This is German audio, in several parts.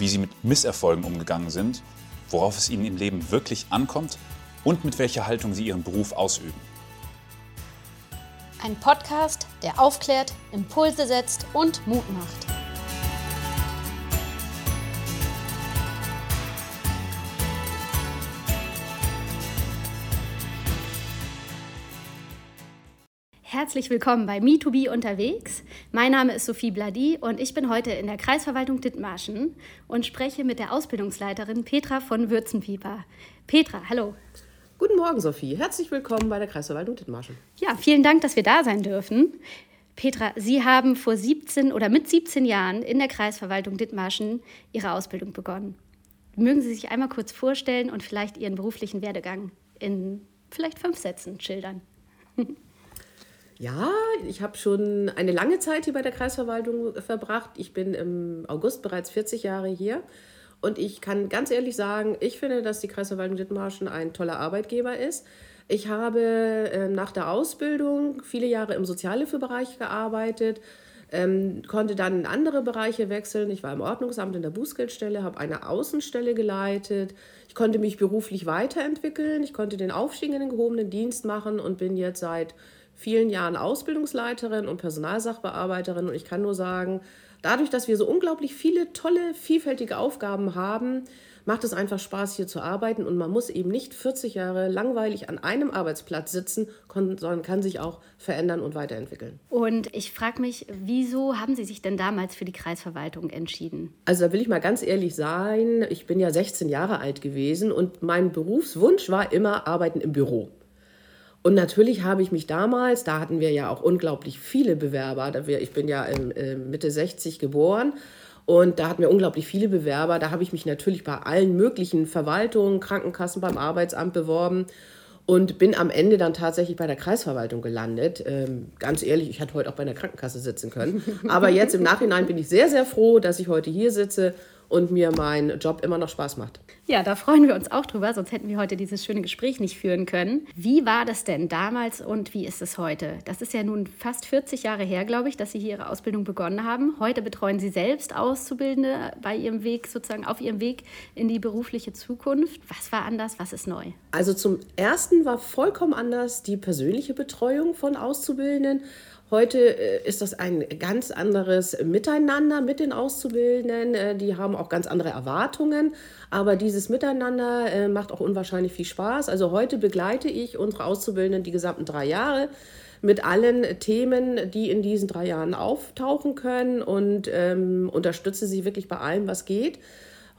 wie sie mit Misserfolgen umgegangen sind, worauf es ihnen im Leben wirklich ankommt und mit welcher Haltung sie ihren Beruf ausüben. Ein Podcast, der aufklärt, Impulse setzt und Mut macht. Herzlich willkommen bei Me2B unterwegs. Mein Name ist Sophie Bladi und ich bin heute in der Kreisverwaltung Dithmarschen und spreche mit der Ausbildungsleiterin Petra von Würzenpieper. Petra, hallo. Guten Morgen, Sophie. Herzlich willkommen bei der Kreisverwaltung Dithmarschen. Ja, vielen Dank, dass wir da sein dürfen. Petra, Sie haben vor 17 oder mit 17 Jahren in der Kreisverwaltung Dithmarschen Ihre Ausbildung begonnen. Mögen Sie sich einmal kurz vorstellen und vielleicht Ihren beruflichen Werdegang in vielleicht fünf Sätzen schildern? Ja, ich habe schon eine lange Zeit hier bei der Kreisverwaltung verbracht. Ich bin im August bereits 40 Jahre hier. Und ich kann ganz ehrlich sagen, ich finde, dass die Kreisverwaltung Dithmarschen ein toller Arbeitgeber ist. Ich habe äh, nach der Ausbildung viele Jahre im Sozialhilfebereich gearbeitet, ähm, konnte dann in andere Bereiche wechseln. Ich war im Ordnungsamt in der Bußgeldstelle, habe eine Außenstelle geleitet. Ich konnte mich beruflich weiterentwickeln. Ich konnte den Aufstieg in den gehobenen Dienst machen und bin jetzt seit vielen Jahren Ausbildungsleiterin und Personalsachbearbeiterin und ich kann nur sagen, dadurch, dass wir so unglaublich viele tolle, vielfältige Aufgaben haben, macht es einfach Spaß, hier zu arbeiten und man muss eben nicht 40 Jahre langweilig an einem Arbeitsplatz sitzen, sondern kann sich auch verändern und weiterentwickeln. Und ich frage mich, wieso haben Sie sich denn damals für die Kreisverwaltung entschieden? Also da will ich mal ganz ehrlich sein, ich bin ja 16 Jahre alt gewesen und mein Berufswunsch war immer Arbeiten im Büro. Und natürlich habe ich mich damals, da hatten wir ja auch unglaublich viele Bewerber, ich bin ja Mitte 60 geboren und da hatten wir unglaublich viele Bewerber. Da habe ich mich natürlich bei allen möglichen Verwaltungen, Krankenkassen, beim Arbeitsamt beworben und bin am Ende dann tatsächlich bei der Kreisverwaltung gelandet. Ähm, ganz ehrlich, ich hätte heute auch bei der Krankenkasse sitzen können. Aber jetzt im Nachhinein bin ich sehr, sehr froh, dass ich heute hier sitze und mir mein Job immer noch Spaß macht. Ja, da freuen wir uns auch drüber, sonst hätten wir heute dieses schöne Gespräch nicht führen können. Wie war das denn damals und wie ist es heute? Das ist ja nun fast 40 Jahre her, glaube ich, dass Sie hier Ihre Ausbildung begonnen haben. Heute betreuen Sie selbst Auszubildende bei Ihrem Weg, sozusagen auf Ihrem Weg in die berufliche Zukunft. Was war anders? Was ist neu? Also zum Ersten war vollkommen anders die persönliche Betreuung von Auszubildenden. Heute äh, ist das ein ganz anderes Miteinander mit den Auszubildenden. Äh, die haben auch ganz andere Erwartungen. Aber dieses Miteinander äh, macht auch unwahrscheinlich viel Spaß. Also heute begleite ich unsere Auszubildenden die gesamten drei Jahre mit allen Themen, die in diesen drei Jahren auftauchen können und ähm, unterstütze sie wirklich bei allem, was geht.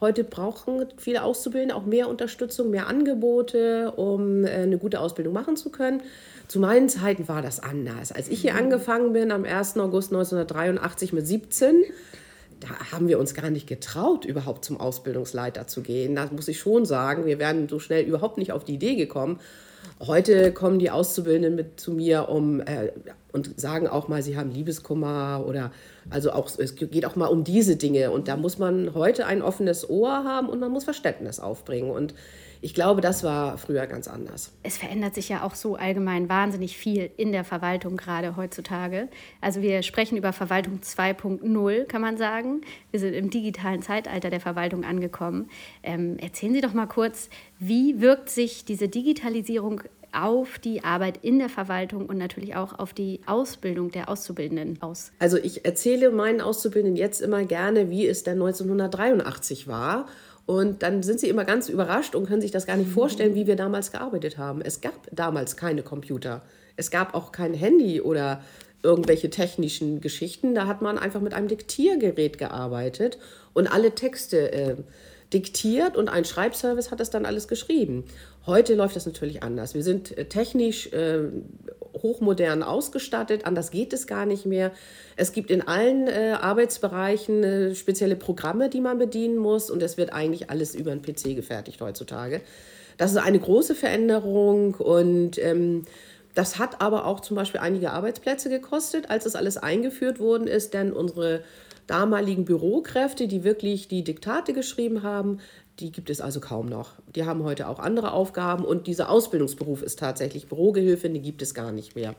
Heute brauchen viele Auszubildende auch mehr Unterstützung, mehr Angebote, um eine gute Ausbildung machen zu können. Zu meinen Zeiten war das anders. Als ich hier mhm. angefangen bin, am 1. August 1983 mit 17, da haben wir uns gar nicht getraut, überhaupt zum Ausbildungsleiter zu gehen. Das muss ich schon sagen. Wir wären so schnell überhaupt nicht auf die Idee gekommen. Heute kommen die Auszubildenden mit zu mir um äh, und sagen auch mal, sie haben Liebeskummer oder also auch es geht auch mal um diese Dinge und da muss man heute ein offenes Ohr haben und man muss Verständnis aufbringen und ich glaube, das war früher ganz anders. Es verändert sich ja auch so allgemein wahnsinnig viel in der Verwaltung gerade heutzutage. Also wir sprechen über Verwaltung 2.0, kann man sagen. Wir sind im digitalen Zeitalter der Verwaltung angekommen. Ähm, erzählen Sie doch mal kurz, wie wirkt sich diese Digitalisierung auf die Arbeit in der Verwaltung und natürlich auch auf die Ausbildung der Auszubildenden aus? Also ich erzähle meinen Auszubildenden jetzt immer gerne, wie es denn 1983 war und dann sind sie immer ganz überrascht und können sich das gar nicht vorstellen, wie wir damals gearbeitet haben. Es gab damals keine Computer. Es gab auch kein Handy oder irgendwelche technischen Geschichten. Da hat man einfach mit einem Diktiergerät gearbeitet und alle Texte äh, diktiert und ein Schreibservice hat das dann alles geschrieben. Heute läuft das natürlich anders. Wir sind äh, technisch äh, hochmodern ausgestattet, anders geht es gar nicht mehr. Es gibt in allen äh, Arbeitsbereichen äh, spezielle Programme, die man bedienen muss und es wird eigentlich alles über einen PC gefertigt heutzutage. Das ist eine große Veränderung und ähm, das hat aber auch zum Beispiel einige Arbeitsplätze gekostet, als das alles eingeführt worden ist, denn unsere damaligen Bürokräfte, die wirklich die Diktate geschrieben haben, die gibt es also kaum noch. Die haben heute auch andere Aufgaben und dieser Ausbildungsberuf ist tatsächlich Bürogehilfe, die gibt es gar nicht mehr.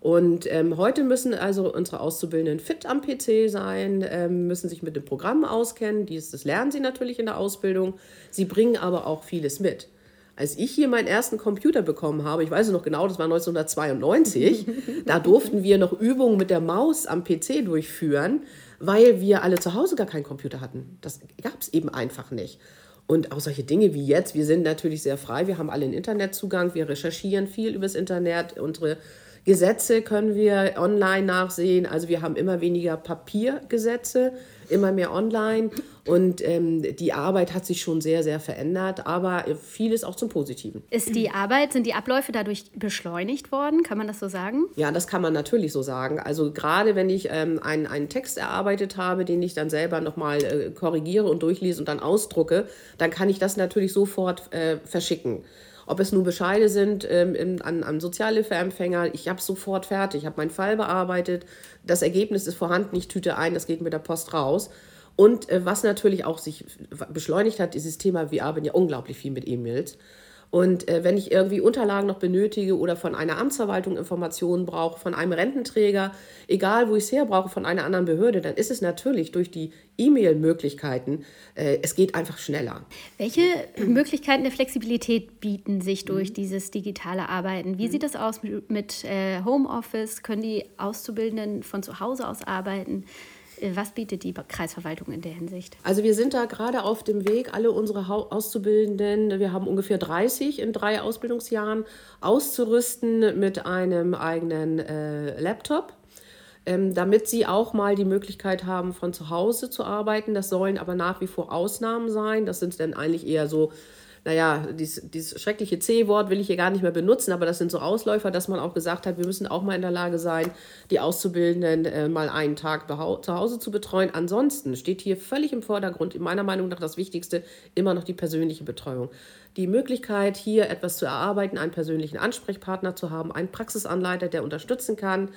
Und ähm, heute müssen also unsere Auszubildenden fit am PC sein, ähm, müssen sich mit dem Programm auskennen. Dies, das lernen sie natürlich in der Ausbildung. Sie bringen aber auch vieles mit. Als ich hier meinen ersten Computer bekommen habe, ich weiß es noch genau, das war 1992, da durften wir noch Übungen mit der Maus am PC durchführen, weil wir alle zu Hause gar keinen Computer hatten. Das gab es eben einfach nicht. Und auch solche Dinge wie jetzt, wir sind natürlich sehr frei, wir haben alle einen Internetzugang, wir recherchieren viel übers Internet, unsere Gesetze können wir online nachsehen, also wir haben immer weniger Papiergesetze, immer mehr online und ähm, die Arbeit hat sich schon sehr, sehr verändert, aber vieles auch zum Positiven. Ist die Arbeit, sind die Abläufe dadurch beschleunigt worden? Kann man das so sagen? Ja, das kann man natürlich so sagen. Also gerade wenn ich ähm, einen, einen Text erarbeitet habe, den ich dann selber nochmal äh, korrigiere und durchlese und dann ausdrucke, dann kann ich das natürlich sofort äh, verschicken ob es nun Bescheide sind ähm, in, an, an Sozialhilfeempfänger. Ich habe sofort fertig, ich habe meinen Fall bearbeitet, das Ergebnis ist vorhanden, ich tüte ein, das geht mit der Post raus. Und äh, was natürlich auch sich beschleunigt hat, das Thema, wir arbeiten ja unglaublich viel mit E-Mails. Und äh, wenn ich irgendwie Unterlagen noch benötige oder von einer Amtsverwaltung Informationen brauche, von einem Rententräger, egal wo ich es her brauche, von einer anderen Behörde, dann ist es natürlich durch die E-Mail-Möglichkeiten, äh, es geht einfach schneller. Welche Möglichkeiten der Flexibilität bieten sich durch mhm. dieses digitale Arbeiten? Wie mhm. sieht das aus mit äh, Homeoffice? Können die Auszubildenden von zu Hause aus arbeiten? Was bietet die Kreisverwaltung in der Hinsicht? Also wir sind da gerade auf dem Weg, alle unsere Auszubildenden, wir haben ungefähr 30 in drei Ausbildungsjahren, auszurüsten mit einem eigenen äh, Laptop. Ähm, damit sie auch mal die Möglichkeit haben, von zu Hause zu arbeiten. Das sollen aber nach wie vor Ausnahmen sein. Das sind dann eigentlich eher so naja, dieses, dieses schreckliche C-Wort will ich hier gar nicht mehr benutzen, aber das sind so Ausläufer, dass man auch gesagt hat, wir müssen auch mal in der Lage sein, die Auszubildenden äh, mal einen Tag zu Hause zu betreuen. Ansonsten steht hier völlig im Vordergrund, in meiner Meinung nach das Wichtigste, immer noch die persönliche Betreuung. Die Möglichkeit, hier etwas zu erarbeiten, einen persönlichen Ansprechpartner zu haben, einen Praxisanleiter, der unterstützen kann,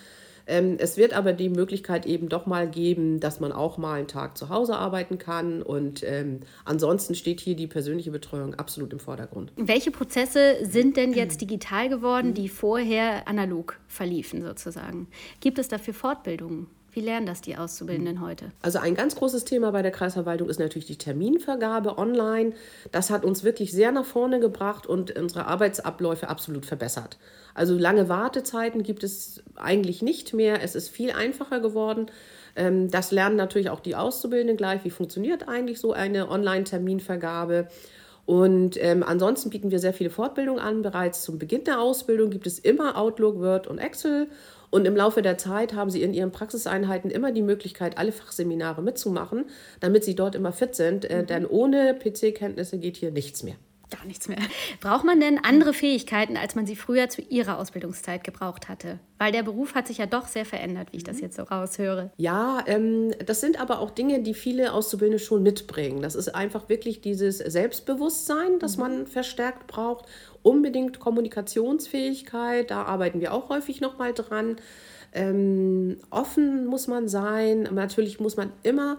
ähm, es wird aber die Möglichkeit eben doch mal geben, dass man auch mal einen Tag zu Hause arbeiten kann. Und ähm, ansonsten steht hier die persönliche Betreuung absolut im Vordergrund. Welche Prozesse sind denn jetzt digital geworden, die vorher analog verliefen sozusagen? Gibt es dafür Fortbildungen? Wie lernen das die Auszubildenden heute? Also ein ganz großes Thema bei der Kreisverwaltung ist natürlich die Terminvergabe online. Das hat uns wirklich sehr nach vorne gebracht und unsere Arbeitsabläufe absolut verbessert. Also lange Wartezeiten gibt es eigentlich nicht mehr. Es ist viel einfacher geworden. Ähm, das lernen natürlich auch die Auszubildenden gleich. Wie funktioniert eigentlich so eine Online-Terminvergabe? Und ähm, ansonsten bieten wir sehr viele Fortbildungen an. Bereits zum Beginn der Ausbildung gibt es immer Outlook, Word und Excel. Und im Laufe der Zeit haben sie in ihren Praxiseinheiten immer die Möglichkeit, alle Fachseminare mitzumachen, damit sie dort immer fit sind. Äh, mhm. Denn ohne PC-Kenntnisse geht hier nichts mehr gar nichts mehr. Braucht man denn andere Fähigkeiten, als man sie früher zu ihrer Ausbildungszeit gebraucht hatte? Weil der Beruf hat sich ja doch sehr verändert, wie ich das mhm. jetzt so raushöre. Ja, ähm, das sind aber auch Dinge, die viele Auszubildende schon mitbringen. Das ist einfach wirklich dieses Selbstbewusstsein, das mhm. man verstärkt braucht. Unbedingt Kommunikationsfähigkeit, da arbeiten wir auch häufig nochmal dran. Ähm, offen muss man sein. Natürlich muss man immer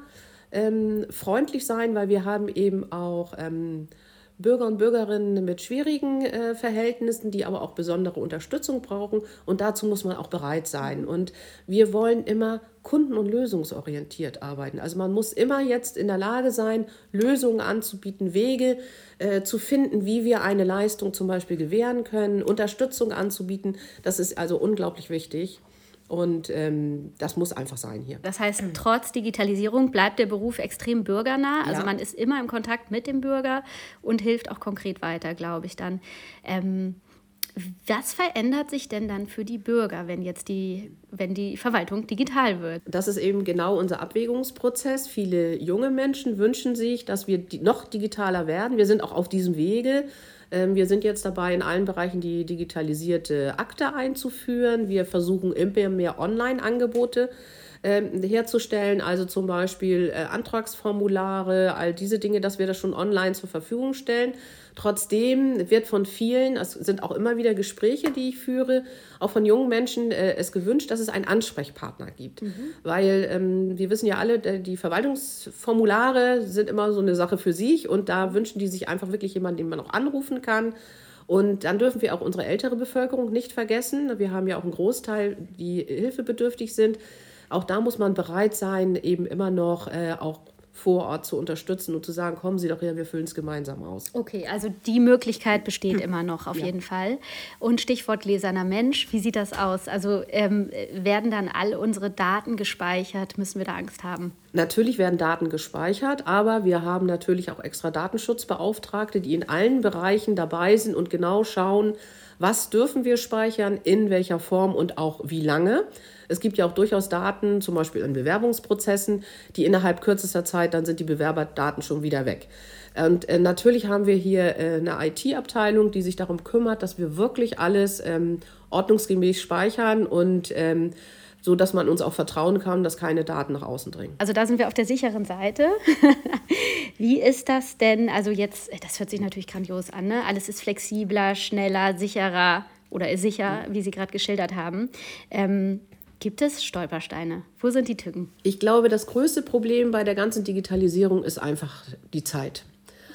ähm, freundlich sein, weil wir haben eben auch ähm, Bürger und Bürgerinnen mit schwierigen äh, Verhältnissen, die aber auch besondere Unterstützung brauchen. Und dazu muss man auch bereit sein. Und wir wollen immer kunden- und lösungsorientiert arbeiten. Also man muss immer jetzt in der Lage sein, Lösungen anzubieten, Wege äh, zu finden, wie wir eine Leistung zum Beispiel gewähren können, Unterstützung anzubieten. Das ist also unglaublich wichtig. Und ähm, das muss einfach sein hier. Das heißt, trotz Digitalisierung bleibt der Beruf extrem bürgernah. Also ja. man ist immer im Kontakt mit dem Bürger und hilft auch konkret weiter, glaube ich dann. Ähm, was verändert sich denn dann für die Bürger, wenn jetzt die wenn die Verwaltung digital wird. Das ist eben genau unser Abwägungsprozess. Viele junge Menschen wünschen sich, dass wir noch digitaler werden. Wir sind auch auf diesem Wege. Ähm, wir sind jetzt dabei, in allen Bereichen die digitalisierte Akte einzuführen. Wir versuchen immer mehr Online-Angebote ähm, herzustellen, also zum Beispiel äh, Antragsformulare, all diese Dinge, dass wir das schon online zur Verfügung stellen. Trotzdem wird von vielen, es sind auch immer wieder Gespräche, die ich führe, auch von jungen Menschen äh, es gewünscht, dass es einen Ansprechpartner gibt. Mhm. Weil ähm, wir wissen ja alle, die Verwaltungsformulare sind immer so eine Sache für sich und da wünschen die sich einfach wirklich jemanden, den man auch anrufen kann. Und dann dürfen wir auch unsere ältere Bevölkerung nicht vergessen. Wir haben ja auch einen Großteil, die hilfebedürftig sind. Auch da muss man bereit sein, eben immer noch äh, auch vor Ort zu unterstützen und zu sagen, kommen Sie doch her, wir füllen es gemeinsam aus. Okay, also die Möglichkeit besteht immer noch auf ja. jeden Fall. Und Stichwort gläserner Mensch, wie sieht das aus? Also ähm, werden dann all unsere Daten gespeichert? Müssen wir da Angst haben? Natürlich werden Daten gespeichert, aber wir haben natürlich auch extra Datenschutzbeauftragte, die in allen Bereichen dabei sind und genau schauen, was dürfen wir speichern, in welcher Form und auch wie lange. Es gibt ja auch durchaus Daten, zum Beispiel in Bewerbungsprozessen, die innerhalb kürzester Zeit, dann sind die Bewerberdaten schon wieder weg. Und äh, natürlich haben wir hier äh, eine IT-Abteilung, die sich darum kümmert, dass wir wirklich alles ähm, ordnungsgemäß speichern und ähm, so dass man uns auch vertrauen kann, dass keine Daten nach außen dringen. Also da sind wir auf der sicheren Seite. Wie ist das denn? Also jetzt, das hört sich natürlich grandios an, ne? Alles ist flexibler, schneller, sicherer oder sicher, wie Sie gerade geschildert haben. Ähm, Gibt es Stolpersteine? Wo sind die Tücken? Ich glaube, das größte Problem bei der ganzen Digitalisierung ist einfach die Zeit.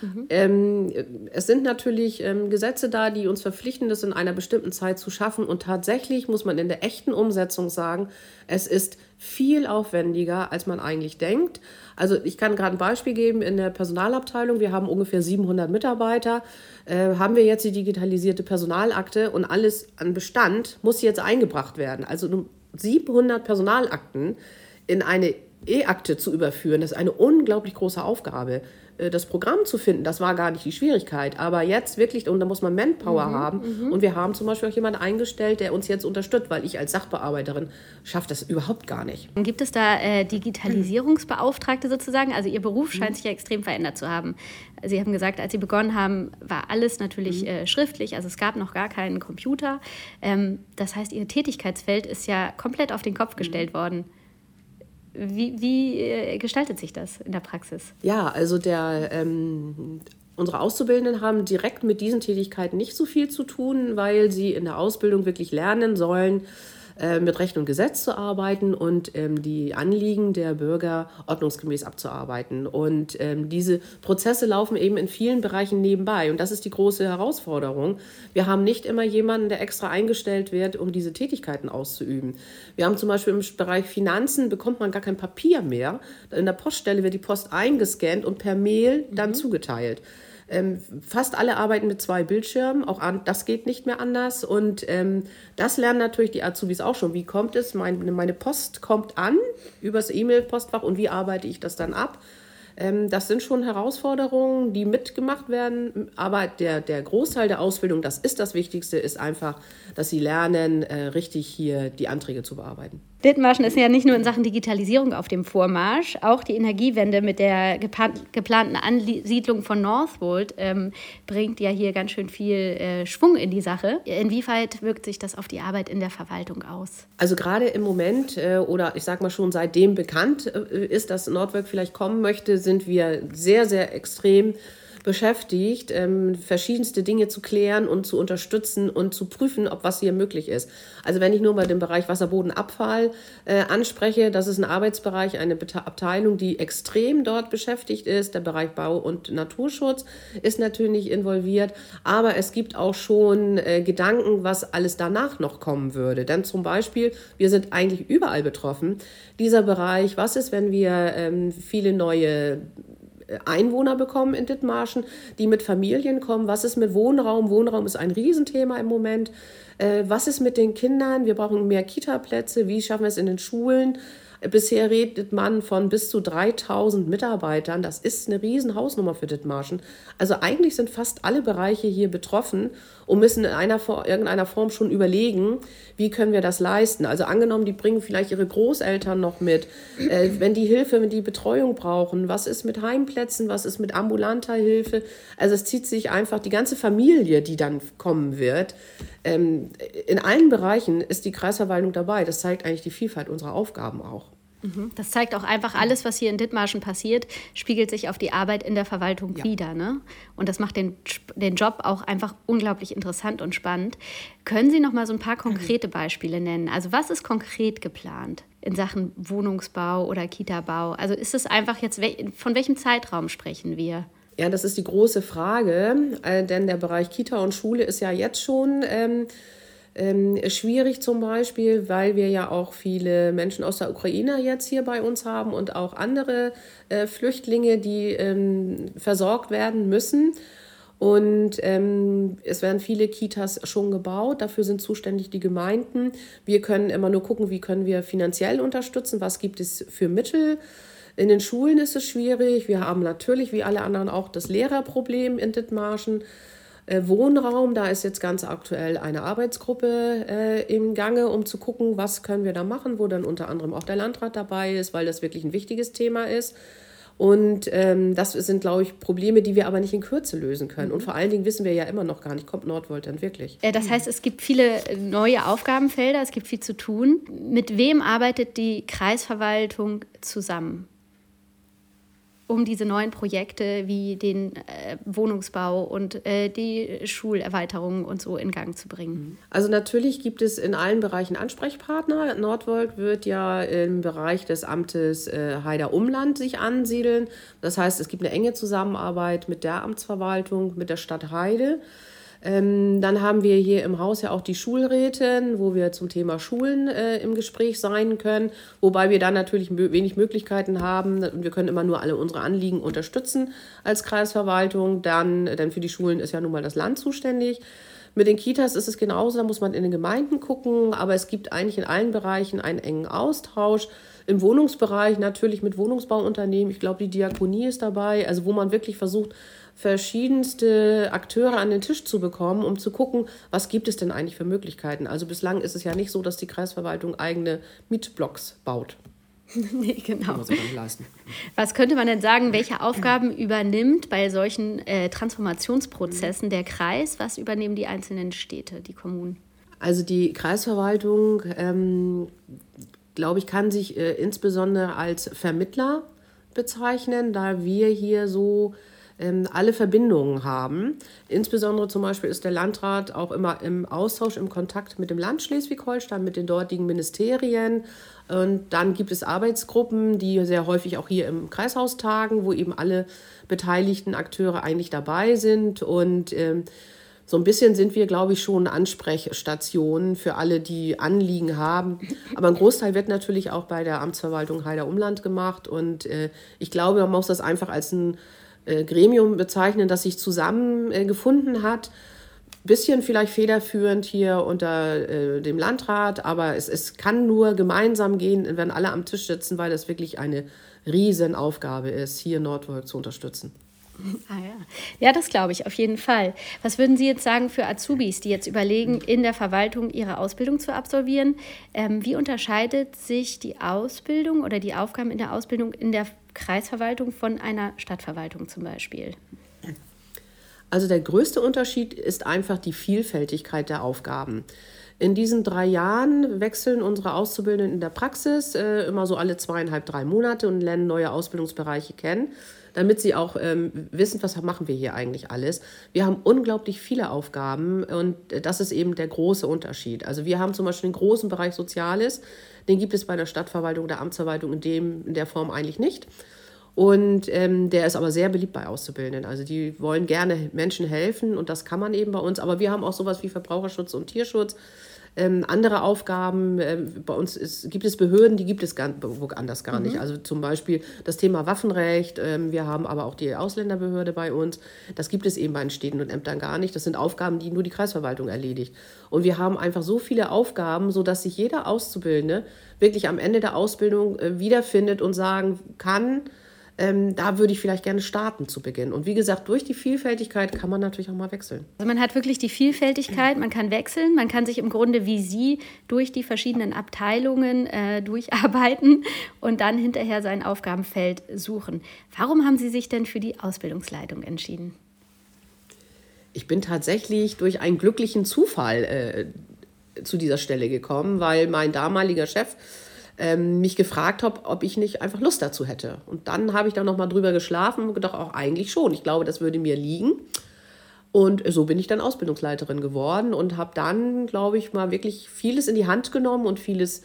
Mhm. Ähm, es sind natürlich ähm, Gesetze da, die uns verpflichten, das in einer bestimmten Zeit zu schaffen. Und tatsächlich muss man in der echten Umsetzung sagen, es ist viel aufwendiger, als man eigentlich denkt. Also ich kann gerade ein Beispiel geben in der Personalabteilung. Wir haben ungefähr 700 Mitarbeiter. Äh, haben wir jetzt die digitalisierte Personalakte und alles an Bestand muss jetzt eingebracht werden. Also 700 Personalakten in eine E-Akte zu überführen, das ist eine unglaublich große Aufgabe. Äh, das Programm zu finden, das war gar nicht die Schwierigkeit. Aber jetzt wirklich, und da muss man Manpower mhm, haben. Mhm. Und wir haben zum Beispiel auch jemanden eingestellt, der uns jetzt unterstützt, weil ich als Sachbearbeiterin schaffe das überhaupt gar nicht. Gibt es da äh, Digitalisierungsbeauftragte sozusagen? Also Ihr Beruf scheint sich ja extrem verändert zu haben. Sie haben gesagt, als Sie begonnen haben, war alles natürlich mhm. äh, schriftlich, also es gab noch gar keinen Computer. Ähm, das heißt, Ihr Tätigkeitsfeld ist ja komplett auf den Kopf gestellt mhm. worden. Wie, wie äh, gestaltet sich das in der Praxis? Ja, also der, ähm, unsere Auszubildenden haben direkt mit diesen Tätigkeiten nicht so viel zu tun, weil sie in der Ausbildung wirklich lernen sollen, äh, mit Recht und Gesetz zu arbeiten und ähm, die Anliegen der Bürger ordnungsgemäß abzuarbeiten. Und ähm, diese Prozesse laufen eben in vielen Bereichen nebenbei. Und das ist die große Herausforderung. Wir haben nicht immer jemanden, der extra eingestellt wird, um diese Tätigkeiten auszuüben. Wir haben zum Beispiel im Bereich Finanzen bekommt man gar kein Papier mehr. In der Poststelle wird die Post eingescannt und per Mail dann mhm. zugeteilt. Ähm, fast alle arbeiten mit zwei Bildschirmen, auch an, das geht nicht mehr anders. Und ähm, das lernen natürlich die Azubis auch schon. Wie kommt es? Meine, meine Post kommt an übers E-Mail-Postfach und wie arbeite ich das dann ab? Ähm, das sind schon Herausforderungen, die mitgemacht werden. Aber der, der Großteil der Ausbildung, das ist das Wichtigste, ist einfach, dass sie lernen, äh, richtig hier die Anträge zu bearbeiten. Dithmarschen ist ja nicht nur in Sachen Digitalisierung auf dem Vormarsch, auch die Energiewende mit der geplanten Ansiedlung von Northwold ähm, bringt ja hier ganz schön viel äh, Schwung in die Sache. Inwieweit wirkt sich das auf die Arbeit in der Verwaltung aus? Also gerade im Moment äh, oder ich sage mal schon seitdem bekannt äh, ist, dass Nordwerk vielleicht kommen möchte, sind wir sehr, sehr extrem beschäftigt, ähm, verschiedenste Dinge zu klären und zu unterstützen und zu prüfen, ob was hier möglich ist. Also wenn ich nur mal den Bereich Wasserbodenabfall äh, anspreche, das ist ein Arbeitsbereich, eine Abteilung, die extrem dort beschäftigt ist. Der Bereich Bau und Naturschutz ist natürlich involviert, aber es gibt auch schon äh, Gedanken, was alles danach noch kommen würde. Denn zum Beispiel, wir sind eigentlich überall betroffen. Dieser Bereich, was ist, wenn wir ähm, viele neue Einwohner bekommen in Dithmarschen, die mit Familien kommen. Was ist mit Wohnraum? Wohnraum ist ein Riesenthema im Moment. Äh, was ist mit den Kindern? Wir brauchen mehr Kita-Plätze. Wie schaffen wir es in den Schulen? Bisher redet man von bis zu 3000 Mitarbeitern. Das ist eine riesen Hausnummer für Dithmarschen. Also eigentlich sind fast alle Bereiche hier betroffen und müssen in einer, irgendeiner Form schon überlegen, wie können wir das leisten. Also angenommen, die bringen vielleicht ihre Großeltern noch mit. Äh, wenn die Hilfe, wenn die Betreuung brauchen, was ist mit Heimplätzen, was ist mit ambulanter Hilfe? Also es zieht sich einfach die ganze Familie, die dann kommen wird. Ähm, in allen Bereichen ist die Kreisverwaltung dabei. Das zeigt eigentlich die Vielfalt unserer Aufgaben auch. Mhm. Das zeigt auch einfach, alles, was hier in Dithmarschen passiert, spiegelt sich auf die Arbeit in der Verwaltung ja. wieder. Ne? Und das macht den, den Job auch einfach unglaublich interessant und spannend. Können Sie noch mal so ein paar konkrete Beispiele nennen? Also was ist konkret geplant in Sachen Wohnungsbau oder Kitabau? Also ist es einfach jetzt, von welchem Zeitraum sprechen wir? Ja, das ist die große Frage, äh, denn der Bereich Kita und Schule ist ja jetzt schon... Ähm, ähm, schwierig zum Beispiel, weil wir ja auch viele Menschen aus der Ukraine jetzt hier bei uns haben und auch andere äh, Flüchtlinge, die ähm, versorgt werden müssen. Und ähm, es werden viele Kitas schon gebaut. Dafür sind zuständig die Gemeinden. Wir können immer nur gucken, wie können wir finanziell unterstützen, was gibt es für Mittel. In den Schulen ist es schwierig. Wir haben natürlich, wie alle anderen, auch das Lehrerproblem in Dithmarschen. Äh, Wohnraum, da ist jetzt ganz aktuell eine Arbeitsgruppe äh, im Gange, um zu gucken, was können wir da machen, wo dann unter anderem auch der Landrat dabei ist, weil das wirklich ein wichtiges Thema ist. Und ähm, das sind, glaube ich, Probleme, die wir aber nicht in Kürze lösen können. Und vor allen Dingen wissen wir ja immer noch gar nicht, kommt Nordvolt denn wirklich? Äh, das heißt, es gibt viele neue Aufgabenfelder, es gibt viel zu tun. Mit wem arbeitet die Kreisverwaltung zusammen? Um diese neuen Projekte wie den äh, Wohnungsbau und äh, die Schulerweiterungen und so in Gang zu bringen? Also natürlich gibt es in allen Bereichen Ansprechpartner. Nordvolt wird ja im Bereich des Amtes äh, Heider Umland sich ansiedeln. Das heißt, es gibt eine enge Zusammenarbeit mit der Amtsverwaltung, mit der Stadt Heide. Ähm, dann haben wir hier im Haus ja auch die Schulräte, wo wir zum Thema Schulen äh, im Gespräch sein können, wobei wir dann natürlich wenig Möglichkeiten haben. Wir können immer nur alle unsere Anliegen unterstützen als Kreisverwaltung. Dann, denn für die Schulen ist ja nun mal das Land zuständig. Mit den Kitas ist es genauso, da muss man in den Gemeinden gucken, aber es gibt eigentlich in allen Bereichen einen engen Austausch. Im Wohnungsbereich natürlich mit Wohnungsbauunternehmen, ich glaube, die Diakonie ist dabei, also wo man wirklich versucht, verschiedenste Akteure an den Tisch zu bekommen, um zu gucken, was gibt es denn eigentlich für Möglichkeiten. Also bislang ist es ja nicht so, dass die Kreisverwaltung eigene Mietblocks baut. nee, genau. Was könnte man denn sagen, welche Aufgaben übernimmt bei solchen äh, Transformationsprozessen der Kreis? Was übernehmen die einzelnen Städte, die Kommunen? Also die Kreisverwaltung, ähm, glaube ich, kann sich äh, insbesondere als Vermittler bezeichnen, da wir hier so ähm, alle Verbindungen haben. Insbesondere zum Beispiel ist der Landrat auch immer im Austausch, im Kontakt mit dem Land Schleswig-Holstein, mit den dortigen Ministerien. Und dann gibt es Arbeitsgruppen, die sehr häufig auch hier im Kreishaus tagen, wo eben alle beteiligten Akteure eigentlich dabei sind. Und ähm, so ein bisschen sind wir, glaube ich, schon Ansprechstationen für alle, die Anliegen haben. Aber ein Großteil wird natürlich auch bei der Amtsverwaltung Heider Umland gemacht. Und äh, ich glaube, man muss das einfach als ein äh, Gremium bezeichnen, das sich zusammengefunden äh, hat. Bisschen vielleicht federführend hier unter äh, dem Landrat, aber es, es kann nur gemeinsam gehen, wenn alle am Tisch sitzen, weil das wirklich eine Riesenaufgabe ist, hier Nordwolk zu unterstützen. Ah ja. Ja, das glaube ich auf jeden Fall. Was würden Sie jetzt sagen für Azubis, die jetzt überlegen, in der Verwaltung ihre Ausbildung zu absolvieren? Ähm, wie unterscheidet sich die Ausbildung oder die Aufgaben in der Ausbildung in der Kreisverwaltung von einer Stadtverwaltung zum Beispiel? Also der größte Unterschied ist einfach die Vielfältigkeit der Aufgaben. In diesen drei Jahren wechseln unsere Auszubildenden in der Praxis äh, immer so alle zweieinhalb, drei Monate und lernen neue Ausbildungsbereiche kennen damit sie auch ähm, wissen, was machen wir hier eigentlich alles. Wir haben unglaublich viele Aufgaben und das ist eben der große Unterschied. Also wir haben zum Beispiel den großen Bereich Soziales, den gibt es bei der Stadtverwaltung, der Amtsverwaltung in, dem, in der Form eigentlich nicht. Und ähm, der ist aber sehr beliebt bei Auszubildenden. Also die wollen gerne Menschen helfen und das kann man eben bei uns. Aber wir haben auch sowas wie Verbraucherschutz und Tierschutz. Ähm, andere Aufgaben, äh, bei uns ist, gibt es Behörden, die gibt es woanders gar mhm. nicht. Also zum Beispiel das Thema Waffenrecht. Ähm, wir haben aber auch die Ausländerbehörde bei uns. Das gibt es eben bei den Städten und Ämtern gar nicht. Das sind Aufgaben, die nur die Kreisverwaltung erledigt. Und wir haben einfach so viele Aufgaben, sodass sich jeder Auszubildende wirklich am Ende der Ausbildung äh, wiederfindet und sagen kann, ähm, da würde ich vielleicht gerne starten zu Beginn. Und wie gesagt, durch die Vielfältigkeit kann man natürlich auch mal wechseln. Also man hat wirklich die Vielfältigkeit, man kann wechseln, man kann sich im Grunde wie Sie durch die verschiedenen Abteilungen äh, durcharbeiten und dann hinterher sein Aufgabenfeld suchen. Warum haben Sie sich denn für die Ausbildungsleitung entschieden? Ich bin tatsächlich durch einen glücklichen Zufall äh, zu dieser Stelle gekommen, weil mein damaliger Chef ähm, mich gefragt habe, ob ich nicht einfach Lust dazu hätte. Und dann habe ich da nochmal drüber geschlafen und gedacht, auch eigentlich schon. Ich glaube, das würde mir liegen. Und so bin ich dann Ausbildungsleiterin geworden und habe dann, glaube ich, mal wirklich vieles in die Hand genommen und vieles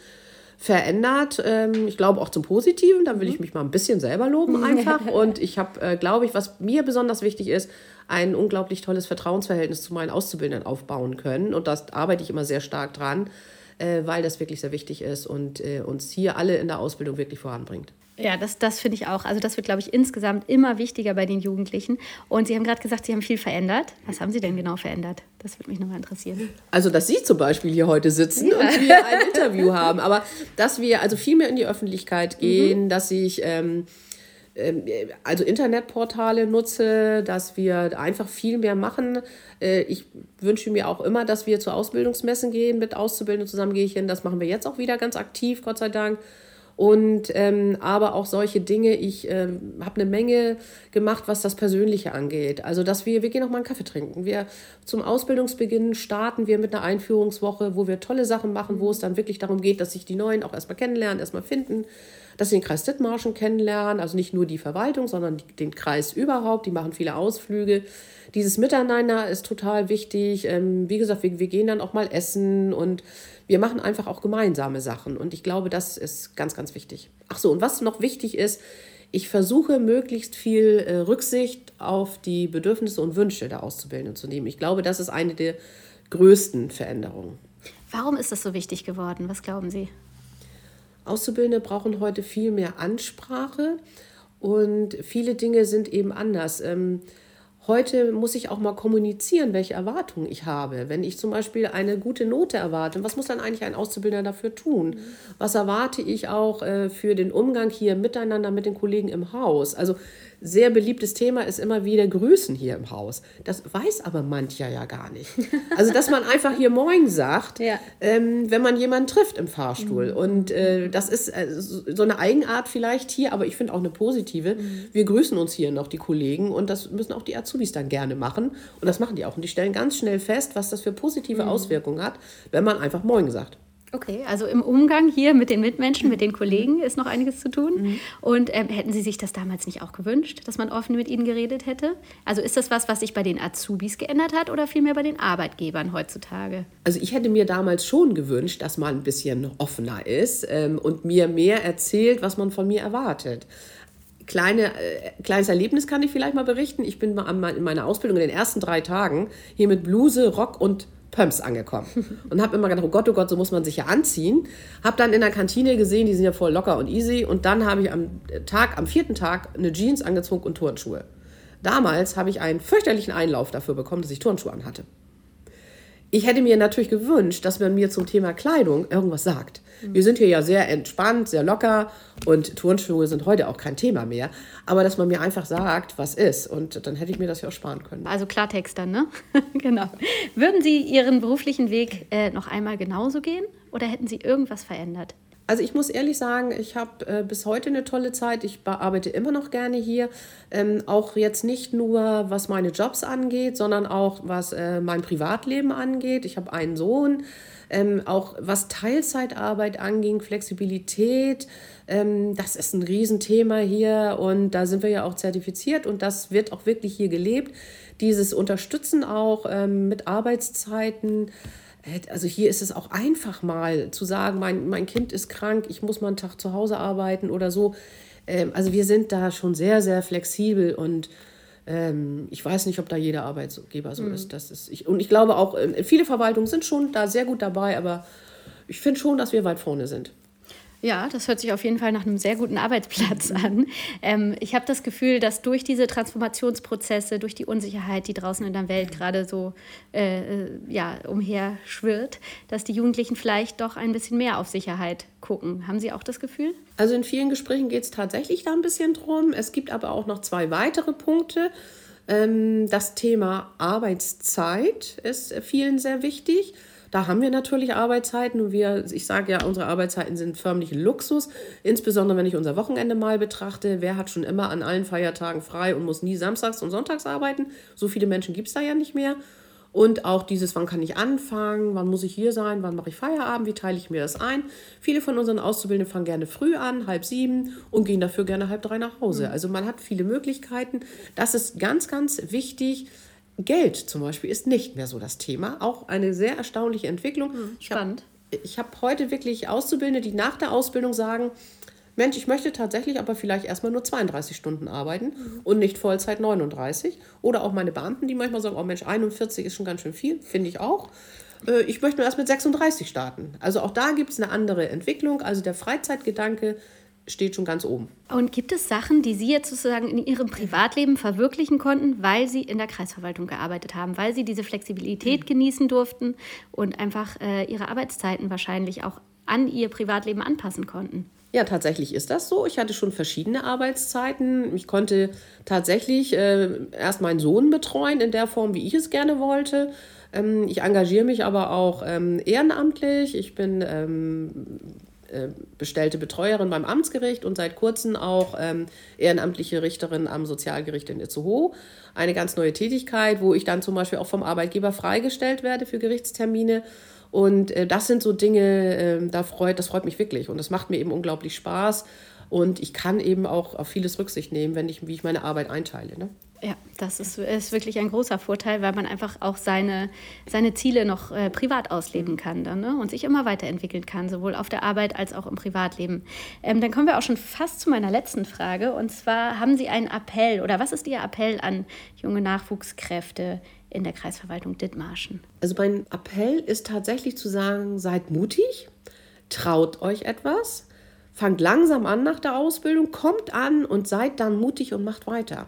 verändert. Ähm, ich glaube auch zum Positiven. Da will ich mich mal ein bisschen selber loben einfach. Und ich habe, äh, glaube ich, was mir besonders wichtig ist, ein unglaublich tolles Vertrauensverhältnis zu meinen Auszubildenden aufbauen können. Und da arbeite ich immer sehr stark dran weil das wirklich sehr wichtig ist und äh, uns hier alle in der Ausbildung wirklich voranbringt. Ja, das, das finde ich auch. Also das wird, glaube ich, insgesamt immer wichtiger bei den Jugendlichen. Und Sie haben gerade gesagt, Sie haben viel verändert. Was haben Sie denn genau verändert? Das würde mich nochmal interessieren. Also, dass Sie zum Beispiel hier heute sitzen ja. und wir ein Interview haben. Aber dass wir also viel mehr in die Öffentlichkeit gehen, mhm. dass ich... Ähm, also Internetportale nutze, dass wir einfach viel mehr machen. Äh, ich wünsche mir auch immer, dass wir zu Ausbildungsmessen gehen, mit Auszubildenden zusammen gehe ich hin. Das machen wir jetzt auch wieder ganz aktiv, Gott sei Dank. Und ähm, aber auch solche Dinge, ich ähm, habe eine Menge gemacht, was das Persönliche angeht. Also, dass wir, wir gehen auch mal einen Kaffee trinken. Wir zum Ausbildungsbeginn starten wir mit einer Einführungswoche, wo wir tolle Sachen machen, wo es dann wirklich darum geht, dass sich die Neuen auch erstmal kennenlernen, erstmal finden dass sie den Kreis Dithmarschen kennenlernen, also nicht nur die Verwaltung, sondern den Kreis überhaupt. Die machen viele Ausflüge. Dieses Miteinander ist total wichtig. Ähm, wie gesagt, wir, wir gehen dann auch mal essen und wir machen einfach auch gemeinsame Sachen. Und ich glaube, das ist ganz, ganz wichtig. Ach so, und was noch wichtig ist, ich versuche möglichst viel äh, Rücksicht auf die Bedürfnisse und Wünsche der Auszubildenden zu nehmen. Ich glaube, das ist eine der größten Veränderungen. Warum ist das so wichtig geworden? Was glauben Sie? Auszubildende brauchen heute viel mehr Ansprache und viele Dinge sind eben anders. Ähm, heute muss ich auch mal kommunizieren, welche Erwartungen ich habe. Wenn ich zum Beispiel eine gute Note erwarte, was muss dann eigentlich ein Auszubildender dafür tun? Was erwarte ich auch äh, für den Umgang hier miteinander mit den Kollegen im Haus? Also sehr beliebtes Thema ist immer wieder Grüßen hier im Haus. Das weiß aber mancher ja gar nicht. Also, dass man einfach hier Moin sagt, ja. ähm, wenn man jemanden trifft im Fahrstuhl. Mhm. Und äh, das ist äh, so eine Eigenart vielleicht hier, aber ich finde auch eine positive. Mhm. Wir grüßen uns hier noch, die Kollegen, und das müssen auch die Azubis dann gerne machen. Und das machen die auch. Und die stellen ganz schnell fest, was das für positive mhm. Auswirkungen hat, wenn man einfach Moin sagt. Okay, also im Umgang hier mit den Mitmenschen, mit den Kollegen ist noch einiges zu tun. Mhm. Und ähm, hätten Sie sich das damals nicht auch gewünscht, dass man offen mit Ihnen geredet hätte? Also ist das was, was sich bei den Azubis geändert hat oder vielmehr bei den Arbeitgebern heutzutage? Also ich hätte mir damals schon gewünscht, dass man ein bisschen offener ist ähm, und mir mehr erzählt, was man von mir erwartet. Kleine, äh, kleines Erlebnis kann ich vielleicht mal berichten. Ich bin mal in meiner Ausbildung in den ersten drei Tagen hier mit Bluse, Rock und Pumps angekommen. Und habe immer gedacht, oh Gott, oh Gott, so muss man sich ja anziehen. Habe dann in der Kantine gesehen, die sind ja voll locker und easy. Und dann habe ich am Tag, am vierten Tag eine Jeans angezogen und Turnschuhe. Damals habe ich einen fürchterlichen Einlauf dafür bekommen, dass ich Turnschuhe anhatte. Ich hätte mir natürlich gewünscht, dass man mir zum Thema Kleidung irgendwas sagt. Wir sind hier ja sehr entspannt, sehr locker und Turnschuhe sind heute auch kein Thema mehr. Aber dass man mir einfach sagt, was ist und dann hätte ich mir das ja auch sparen können. Also Klartext dann, ne? genau. Würden Sie Ihren beruflichen Weg äh, noch einmal genauso gehen oder hätten Sie irgendwas verändert? Also ich muss ehrlich sagen, ich habe äh, bis heute eine tolle Zeit. Ich arbeite immer noch gerne hier. Ähm, auch jetzt nicht nur, was meine Jobs angeht, sondern auch, was äh, mein Privatleben angeht. Ich habe einen Sohn. Ähm, auch was Teilzeitarbeit anging, Flexibilität, ähm, das ist ein Riesenthema hier und da sind wir ja auch zertifiziert und das wird auch wirklich hier gelebt. Dieses Unterstützen auch ähm, mit Arbeitszeiten. Also hier ist es auch einfach mal zu sagen, mein, mein Kind ist krank, ich muss mal einen Tag zu Hause arbeiten oder so. Ähm, also wir sind da schon sehr, sehr flexibel und Ähm, ich weiß nicht, ob da jeder Arbeitgeber so mhm. ist. Das ist ich, und ich glaube auch, äh, viele Verwaltungen sind schon da sehr gut dabei, aber ich finde schon, dass wir weit vorne sind. Ja, das hört sich auf jeden Fall nach einem sehr guten Arbeitsplatz an. Ähm, ich habe das Gefühl, dass durch diese Transformationsprozesse, durch die Unsicherheit, die draußen in der Welt gerade so äh, äh ja, umherschwirrt, dass die Jugendlichen vielleicht doch ein bisschen mehr auf Sicherheit gucken. Haben Sie auch das Gefühl? Also in vielen Gesprächen geht es tatsächlich da ein bisschen drum. Es gibt aber auch noch zwei weitere Punkte. Ähm, das Thema Arbeitszeit ist vielen sehr wichtig. Da haben wir natürlich Arbeitszeiten und wir, ich sage ja, unsere Arbeitszeiten sind förmlich Luxus, insbesondere wenn ich unser Wochenende mal betrachte. Wer hat schon immer an allen Feiertagen frei und muss nie samstags und sonntags arbeiten? So viele Menschen gibt es da ja nicht mehr. Und auch dieses, wann kann ich anfangen, wann muss ich hier sein, wann mache ich Feierabend, wie teile ich mir das ein. Viele von unseren Auszubildenden fangen gerne früh an, halb sieben und gehen dafür gerne halb drei nach Hause. Mhm. Also man hat viele Möglichkeiten. Das ist ganz, ganz wichtig, Geld zum Beispiel ist nicht mehr so das Thema. Auch eine sehr erstaunliche Entwicklung. Hm, spannend. Ich habe hab heute wirklich Auszubildende, die nach der Ausbildung sagen, Mensch, ich möchte tatsächlich aber vielleicht erstmal nur 32 Stunden arbeiten mhm. und nicht Vollzeit 39. Oder auch meine Beamten, die manchmal sagen, oh Mensch, 41 ist schon ganz schön viel, finde ich auch. Äh, ich möchte nur erst mit 36 starten. Also auch da gibt es eine andere Entwicklung. Also der Freizeitgedanke steht schon ganz oben. Und gibt es Sachen, die Sie jetzt sozusagen in Ihrem Privatleben verwirklichen konnten, weil Sie in der Kreisverwaltung gearbeitet haben, weil Sie diese Flexibilität mhm. genießen durften und einfach äh, Ihre Arbeitszeiten wahrscheinlich auch an Ihr Privatleben anpassen konnten? Ja, tatsächlich ist das so. Ich hatte schon verschiedene Arbeitszeiten. Ich konnte tatsächlich äh, erst meinen Sohn betreuen in der Form, wie ich es gerne wollte. Ähm, ich engagiere mich aber auch ähm, ehrenamtlich. Ich bin ähm, äh, bestellte Betreuerin beim Amtsgericht und seit kurzem auch ähm, ehrenamtliche Richterin am Sozialgericht in Itzehoe. Eine ganz neue Tätigkeit, wo ich dann zum Beispiel auch vom Arbeitgeber freigestellt werde für Gerichtstermine. Und äh, das sind so Dinge, äh, da freut, das freut mich wirklich und das macht mir eben unglaublich Spaß. Und ich kann eben auch auf vieles Rücksicht nehmen, wenn ich, wie ich meine Arbeit einteile. Ne? Ja, das ist, ist wirklich ein großer Vorteil, weil man einfach auch seine, seine Ziele noch äh, privat ausleben kann dann, ne? und sich immer weiterentwickeln kann, sowohl auf der Arbeit als auch im Privatleben. Ähm, dann kommen wir auch schon fast zu meiner letzten Frage. Und zwar haben Sie einen Appell oder was ist Ihr Appell an junge Nachwuchskräfte in der Kreisverwaltung Dithmarschen? Also mein Appell ist tatsächlich zu sagen, seid mutig, traut euch etwas, fangt langsam an nach der Ausbildung, kommt an und seid dann mutig und macht weiter.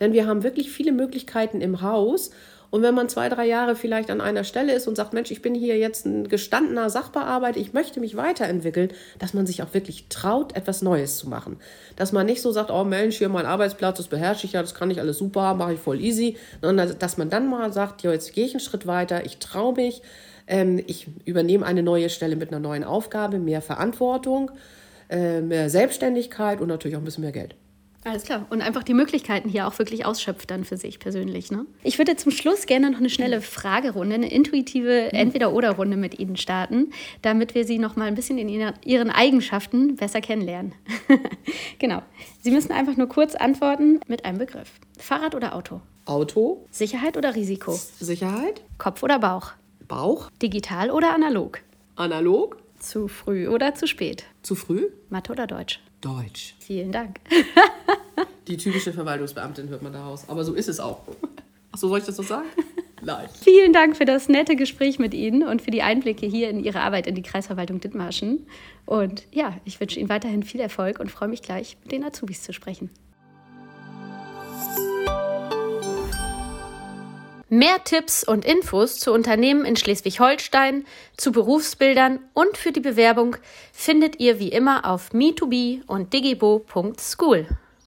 Denn wir haben wirklich viele Möglichkeiten im Haus. Und wenn man zwei, drei Jahre vielleicht an einer Stelle ist und sagt, Mensch, ich bin hier jetzt ein gestandener Sachbearbeiter, ich möchte mich weiterentwickeln, dass man sich auch wirklich traut, etwas Neues zu machen. Dass man nicht so sagt, oh Mensch, hier mein Arbeitsplatz, das beherrsche ich ja, das kann ich alles super, mache ich voll easy, sondern dass man dann mal sagt, ja, jetzt gehe ich einen Schritt weiter, ich traue mich, ähm, ich übernehme eine neue Stelle mit einer neuen Aufgabe, mehr Verantwortung, äh, mehr Selbstständigkeit und natürlich auch ein bisschen mehr Geld. Alles klar. Und einfach die Möglichkeiten hier auch wirklich ausschöpft dann für sich persönlich. Ne? Ich würde zum Schluss gerne noch eine schnelle Fragerunde, eine intuitive Entweder-Oder-Runde mit Ihnen starten, damit wir Sie noch mal ein bisschen in Ihren Eigenschaften besser kennenlernen. genau. Sie müssen einfach nur kurz antworten mit einem Begriff. Fahrrad oder Auto? Auto. Sicherheit oder Risiko? Sicherheit. Kopf oder Bauch? Bauch. Digital oder analog? Analog. Zu früh oder zu spät? Zu früh. Mathe oder Deutsch? Deutsch. Vielen Dank. Die typische Verwaltungsbeamtin hört man daraus. Aber so ist es auch. Achso, soll ich das so sagen? Nein. Vielen Dank für das nette Gespräch mit Ihnen und für die Einblicke hier in Ihre Arbeit in die Kreisverwaltung Dithmarschen. Und ja, ich wünsche Ihnen weiterhin viel Erfolg und freue mich gleich, mit den Azubis zu sprechen. Mehr Tipps und Infos zu Unternehmen in Schleswig-Holstein, zu Berufsbildern und für die Bewerbung findet ihr wie immer auf me2b und digibo.school.